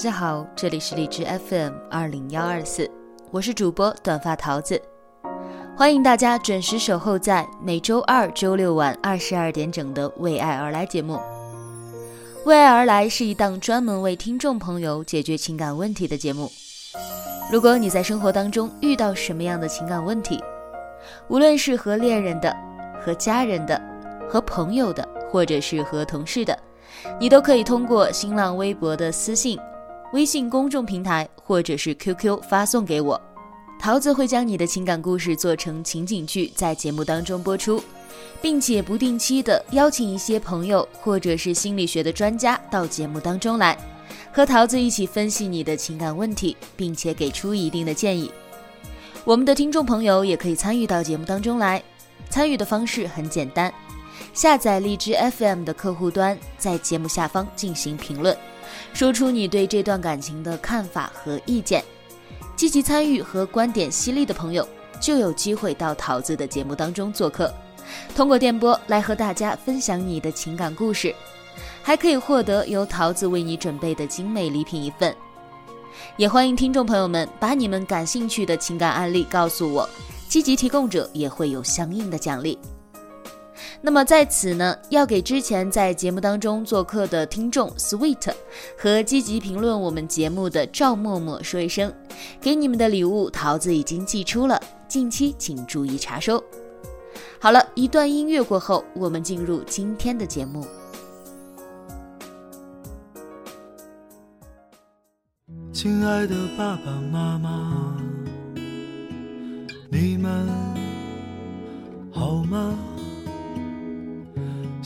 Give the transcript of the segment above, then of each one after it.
大家好，这里是荔枝 FM 二零幺二四，我是主播短发桃子，欢迎大家准时守候在每周二、周六晚二十二点整的《为爱而来》节目。为爱而来是一档专门为听众朋友解决情感问题的节目。如果你在生活当中遇到什么样的情感问题，无论是和恋人的、和家人的、和朋友的，或者是和同事的。你都可以通过新浪微博的私信、微信公众平台或者是 QQ 发送给我，桃子会将你的情感故事做成情景剧，在节目当中播出，并且不定期的邀请一些朋友或者是心理学的专家到节目当中来，和桃子一起分析你的情感问题，并且给出一定的建议。我们的听众朋友也可以参与到节目当中来，参与的方式很简单。下载荔枝 FM 的客户端，在节目下方进行评论，说出你对这段感情的看法和意见。积极参与和观点犀利的朋友，就有机会到桃子的节目当中做客，通过电波来和大家分享你的情感故事，还可以获得由桃子为你准备的精美礼品一份。也欢迎听众朋友们把你们感兴趣的情感案例告诉我，积极提供者也会有相应的奖励。那么在此呢，要给之前在节目当中做客的听众 Sweet 和积极评论我们节目的赵默默说一声，给你们的礼物桃子已经寄出了，近期请注意查收。好了一段音乐过后，我们进入今天的节目。亲爱的爸爸妈妈，你们好吗？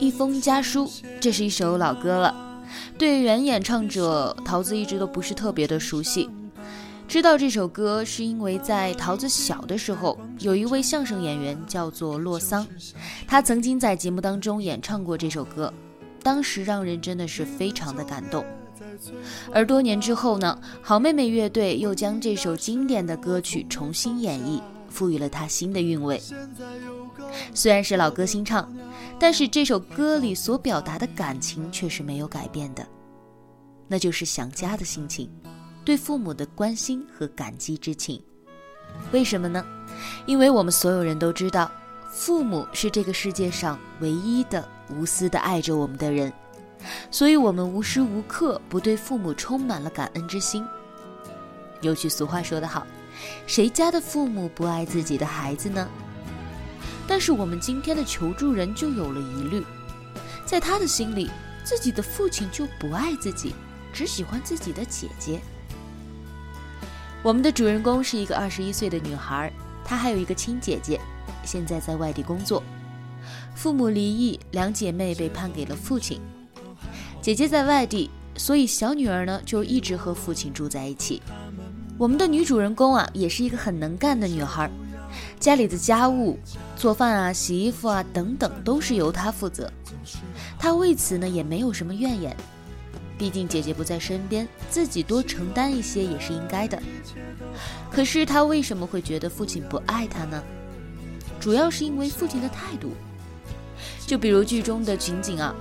一封家书，这是一首老歌了。对原演唱者桃子一直都不是特别的熟悉。知道这首歌是因为在桃子小的时候，有一位相声演员叫做洛桑，他曾经在节目当中演唱过这首歌，当时让人真的是非常的感动。而多年之后呢，好妹妹乐队又将这首经典的歌曲重新演绎，赋予了它新的韵味。虽然是老歌新唱，但是这首歌里所表达的感情却是没有改变的，那就是想家的心情，对父母的关心和感激之情。为什么呢？因为我们所有人都知道，父母是这个世界上唯一的无私的爱着我们的人，所以我们无时无刻不对父母充满了感恩之心。有句俗话说得好，谁家的父母不爱自己的孩子呢？但是我们今天的求助人就有了疑虑，在他的心里，自己的父亲就不爱自己，只喜欢自己的姐姐。我们的主人公是一个二十一岁的女孩，她还有一个亲姐姐，现在在外地工作，父母离异，两姐妹被判给了父亲。姐姐在外地，所以小女儿呢就一直和父亲住在一起。我们的女主人公啊，也是一个很能干的女孩。家里的家务、做饭啊、洗衣服啊等等，都是由他负责。他为此呢也没有什么怨言。毕竟姐姐不在身边，自己多承担一些也是应该的。可是他为什么会觉得父亲不爱他呢？主要是因为父亲的态度。就比如剧中的情景啊，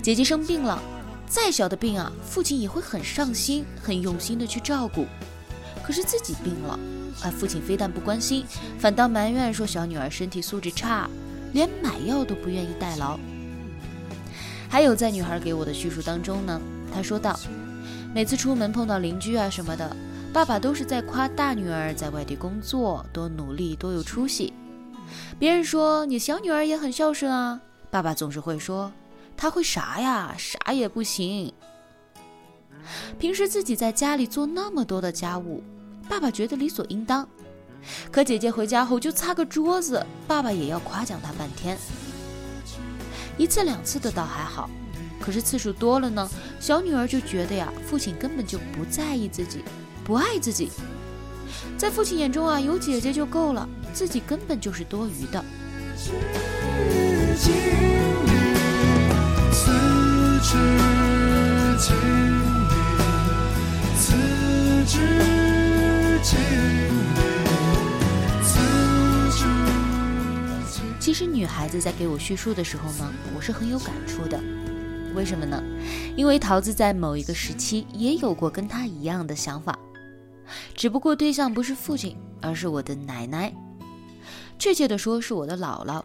姐姐生病了，再小的病啊，父亲也会很上心、很用心的去照顾。可是自己病了，啊，父亲非但不关心，反倒埋怨说小女儿身体素质差，连买药都不愿意代劳。还有在女孩给我的叙述当中呢，她说道，每次出门碰到邻居啊什么的，爸爸都是在夸大女儿在外地工作多努力多有出息。别人说你小女儿也很孝顺啊，爸爸总是会说她会啥呀，啥也不行。平时自己在家里做那么多的家务，爸爸觉得理所应当，可姐姐回家后就擦个桌子，爸爸也要夸奖她半天。一次两次的倒还好，可是次数多了呢，小女儿就觉得呀，父亲根本就不在意自己，不爱自己，在父亲眼中啊，有姐姐就够了。自己根本就是多余的。其实女孩子在给我叙述的时候呢，我是很有感触的。为什么呢？因为桃子在某一个时期也有过跟她一样的想法，只不过对象不是父亲，而是我的奶奶。确切的说，是我的姥姥，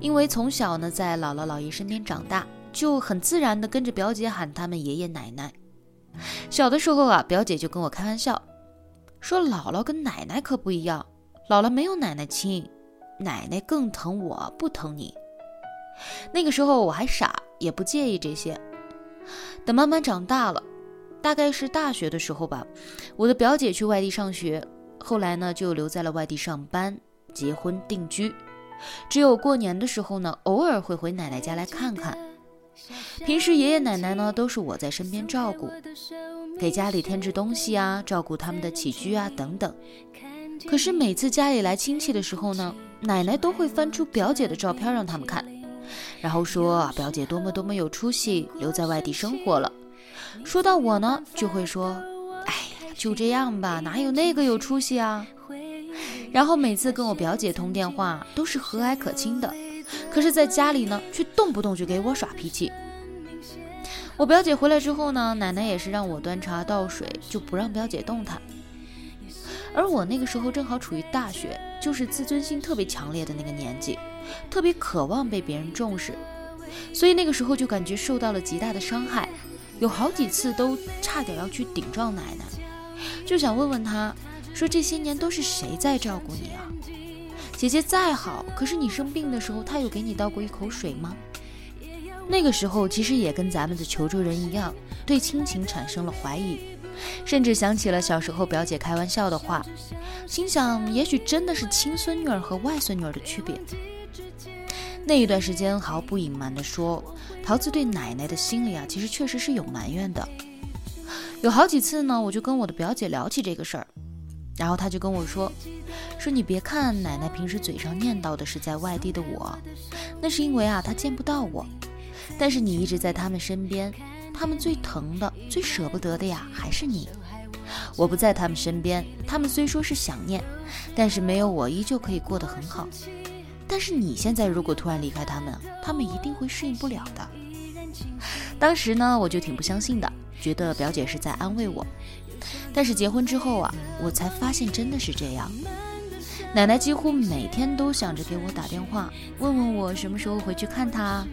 因为从小呢在姥姥姥爷身边长大，就很自然的跟着表姐喊他们爷爷奶奶。小的时候啊，表姐就跟我开玩笑，说姥姥跟奶奶可不一样，姥姥没有奶奶亲，奶奶更疼我不疼你。那个时候我还傻，也不介意这些。等慢慢长大了，大概是大学的时候吧，我的表姐去外地上学，后来呢就留在了外地上班。结婚定居，只有过年的时候呢，偶尔会回奶奶家来看看。平时爷爷奶奶呢都是我在身边照顾，给家里添置东西啊，照顾他们的起居啊等等。可是每次家里来亲戚的时候呢，奶奶都会翻出表姐的照片让他们看，然后说表姐多么多么有出息，留在外地生活了。说到我呢，就会说，哎呀，就这样吧，哪有那个有出息啊？然后每次跟我表姐通电话都是和蔼可亲的，可是在家里呢，却动不动就给我耍脾气。我表姐回来之后呢，奶奶也是让我端茶倒水，就不让表姐动弹。而我那个时候正好处于大学，就是自尊心特别强烈的那个年纪，特别渴望被别人重视，所以那个时候就感觉受到了极大的伤害，有好几次都差点要去顶撞奶奶，就想问问她。说这些年都是谁在照顾你啊？姐姐再好，可是你生病的时候，她有给你倒过一口水吗？那个时候其实也跟咱们的求助人一样，对亲情产生了怀疑，甚至想起了小时候表姐开玩笑的话，心想也许真的是亲孙女儿和外孙女儿的区别。那一段时间，毫不隐瞒的说，桃子对奶奶的心里啊，其实确实是有埋怨的。有好几次呢，我就跟我的表姐聊起这个事儿。然后她就跟我说：“说你别看奶奶平时嘴上念叨的是在外地的我，那是因为啊她见不到我。但是你一直在他们身边，他们最疼的、最舍不得的呀还是你。我不在他们身边，他们虽说是想念，但是没有我依旧可以过得很好。但是你现在如果突然离开他们，他们一定会适应不了的。当时呢，我就挺不相信的，觉得表姐是在安慰我。”但是结婚之后啊，我才发现真的是这样。奶奶几乎每天都想着给我打电话，问问我什么时候回去看她。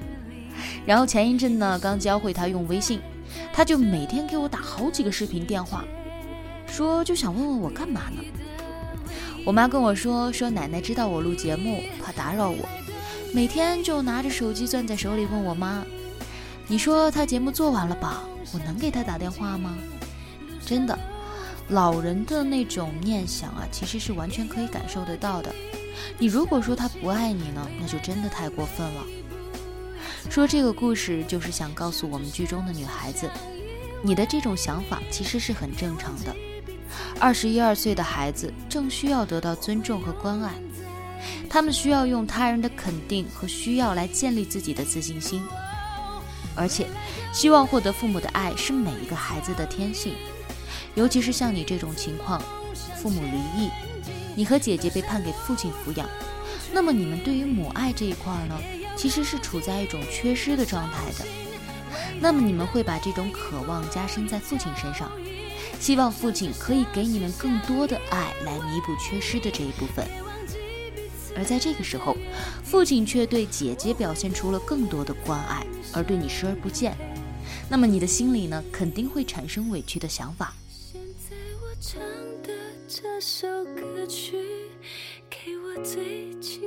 然后前一阵呢，刚教会他用微信，他就每天给我打好几个视频电话，说就想问问我干嘛呢。我妈跟我说，说奶奶知道我录节目，怕打扰我，每天就拿着手机攥在手里问我妈：“你说他节目做完了吧？我能给他打电话吗？”真的，老人的那种念想啊，其实是完全可以感受得到的。你如果说他不爱你呢，那就真的太过分了。说这个故事就是想告诉我们剧中的女孩子，你的这种想法其实是很正常的。二十一二岁的孩子正需要得到尊重和关爱，他们需要用他人的肯定和需要来建立自己的自信心。而且，希望获得父母的爱是每一个孩子的天性，尤其是像你这种情况，父母离异，你和姐姐被判给父亲抚养，那么你们对于母爱这一块呢，其实是处在一种缺失的状态的。那么你们会把这种渴望加深在父亲身上，希望父亲可以给你们更多的爱来弥补缺失的这一部分。而在这个时候，父亲却对姐姐表现出了更多的关爱，而对你视而不见。那么你的心里呢，肯定会产生委屈的想法。现在我唱的这首歌曲，给我最亲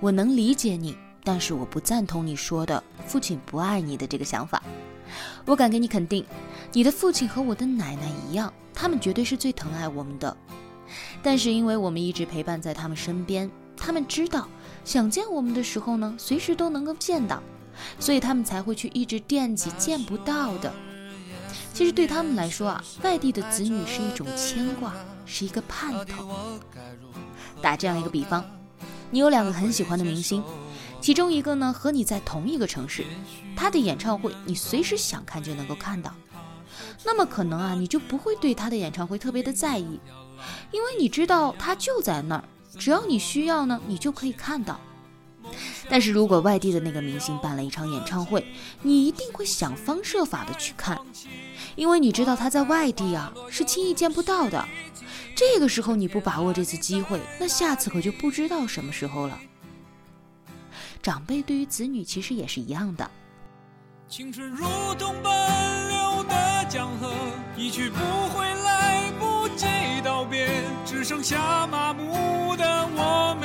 我能理解你，但是我不赞同你说的父亲不爱你的这个想法。我敢给你肯定，你的父亲和我的奶奶一样，他们绝对是最疼爱我们的。但是因为我们一直陪伴在他们身边，他们知道想见我们的时候呢，随时都能够见到，所以他们才会去一直惦记见不到的。其实对他们来说啊，外地的子女是一种牵挂，是一个盼头。打这样一个比方，你有两个很喜欢的明星，其中一个呢和你在同一个城市，他的演唱会你随时想看就能够看到，那么可能啊你就不会对他的演唱会特别的在意，因为你知道他就在那儿，只要你需要呢，你就可以看到。但是如果外地的那个明星办了一场演唱会，你一定会想方设法的去看，因为你知道他在外地啊是轻易见不到的。这个时候你不把握这次机会，那下次可就不知道什么时候了。长辈对于子女其实也是一样的。青春如同奔流的江河，一去不回，来不及道别，只剩下麻木的我，们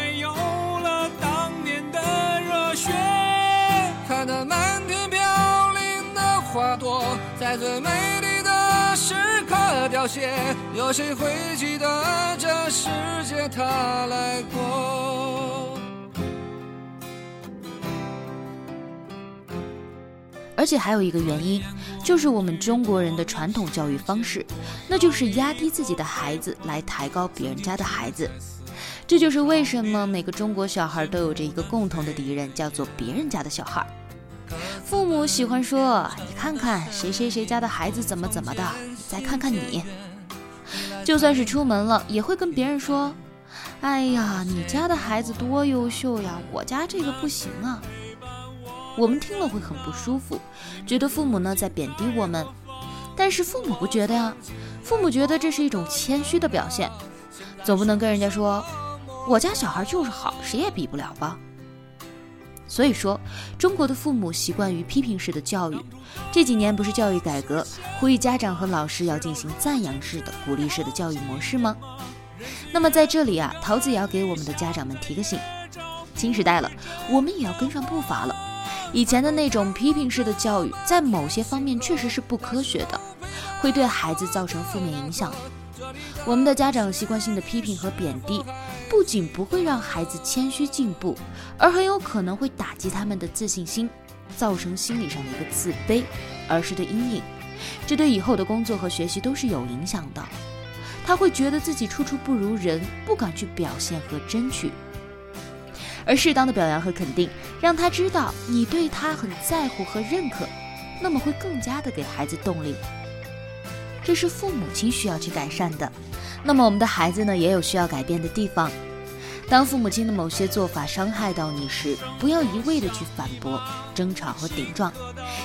花朵，在最美丽的时刻凋谢，有谁会记得这世界它来过？而且还有一个原因，就是我们中国人的传统教育方式，那就是压低自己的孩子来抬高别人家的孩子。这就是为什么每个中国小孩都有着一个共同的敌人，叫做别人家的小孩。父母喜欢说：“你看看谁谁谁家的孩子怎么怎么的，你再看看你。”就算是出门了，也会跟别人说：“哎呀，你家的孩子多优秀呀，我家这个不行啊。”我们听了会很不舒服，觉得父母呢在贬低我们，但是父母不觉得呀，父母觉得这是一种谦虚的表现，总不能跟人家说我家小孩就是好，谁也比不了吧。所以说，中国的父母习惯于批评式的教育，这几年不是教育改革，呼吁家长和老师要进行赞扬式的、鼓励式的教育模式吗？那么在这里啊，桃子也要给我们的家长们提个醒：新时代了，我们也要跟上步伐了。以前的那种批评式的教育，在某些方面确实是不科学的，会对孩子造成负面影响。我们的家长习惯性的批评和贬低，不仅不会让孩子谦虚进步，而很有可能会打击他们的自信心，造成心理上的一个自卑、儿时的阴影。这对以后的工作和学习都是有影响的。他会觉得自己处处不如人，不敢去表现和争取。而适当的表扬和肯定，让他知道你对他很在乎和认可，那么会更加的给孩子动力。这是父母亲需要去改善的。那么我们的孩子呢，也有需要改变的地方。当父母亲的某些做法伤害到你时，不要一味的去反驳、争吵和顶撞，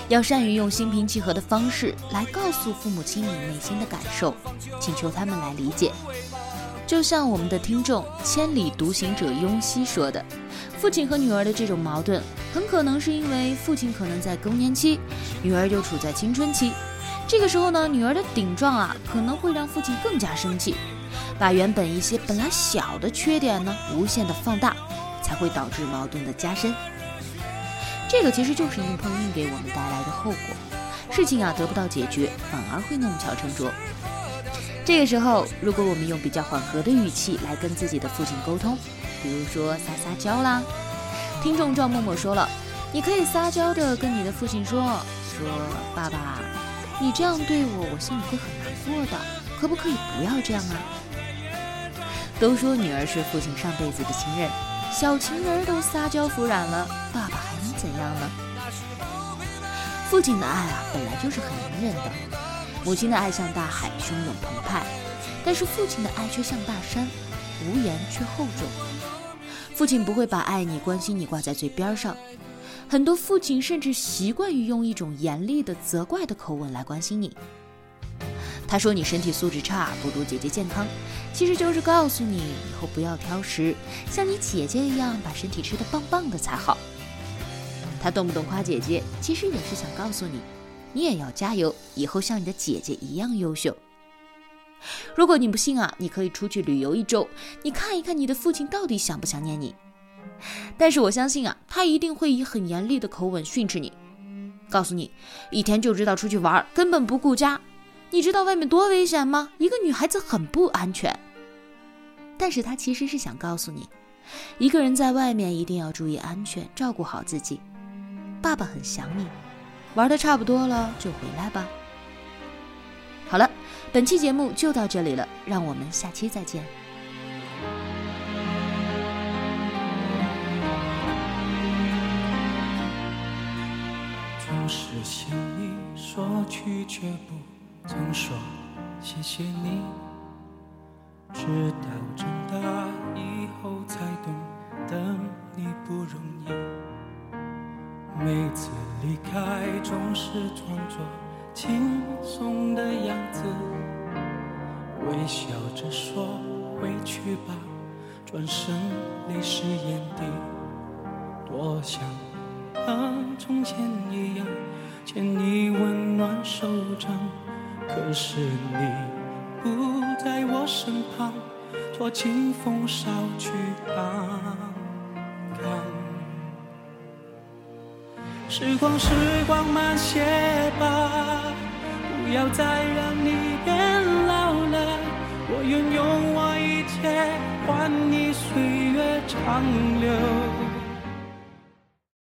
要善于用心平气和的方式来告诉父母亲你内心的感受，请求他们来理解。就像我们的听众千里独行者雍熙说的。父亲和女儿的这种矛盾，很可能是因为父亲可能在更年期，女儿就处在青春期。这个时候呢，女儿的顶撞啊，可能会让父亲更加生气，把原本一些本来小的缺点呢，无限的放大，才会导致矛盾的加深。这个其实就是硬碰硬给我们带来的后果，事情啊得不到解决，反而会弄巧成拙。这个时候，如果我们用比较缓和的语气来跟自己的父亲沟通，比如说撒撒娇啦。听众赵默默说了，你可以撒娇的跟你的父亲说：“说爸爸，你这样对我，我心里会很难过的，可不可以不要这样啊？”都说女儿是父亲上辈子的情人，小情人都撒娇服软了，爸爸还能怎样呢？父亲的爱啊，本来就是很隐忍的；母亲的爱像大海，汹涌澎湃，但是父亲的爱却像大山，无言却厚重。父亲不会把爱你、关心你挂在嘴边上，很多父亲甚至习惯于用一种严厉的责怪的口吻来关心你。他说你身体素质差，不如姐姐健康，其实就是告诉你以后不要挑食，像你姐姐一样把身体吃得棒棒的才好。他动不动夸姐姐，其实也是想告诉你，你也要加油，以后像你的姐姐一样优秀。如果你不信啊，你可以出去旅游一周，你看一看你的父亲到底想不想念你。但是我相信啊，他一定会以很严厉的口吻训斥你，告诉你一天就知道出去玩，根本不顾家。你知道外面多危险吗？一个女孩子很不安全。但是他其实是想告诉你，一个人在外面一定要注意安全，照顾好自己。爸爸很想你，玩的差不多了就回来吧。好了，本期节目就到这里了，让我们下期再见。总是想你说去却不。曾说谢谢你，直到长大以后才懂得你不容易。每次离开总是装作轻松的样子，微笑着说回去吧，转身泪湿眼底。多想和从前一样，牵你温暖手掌。可是你不在我身旁，托清风捎去安康。时光，时光慢些吧，不要再让你变老了。我愿用我一切换你岁月长留。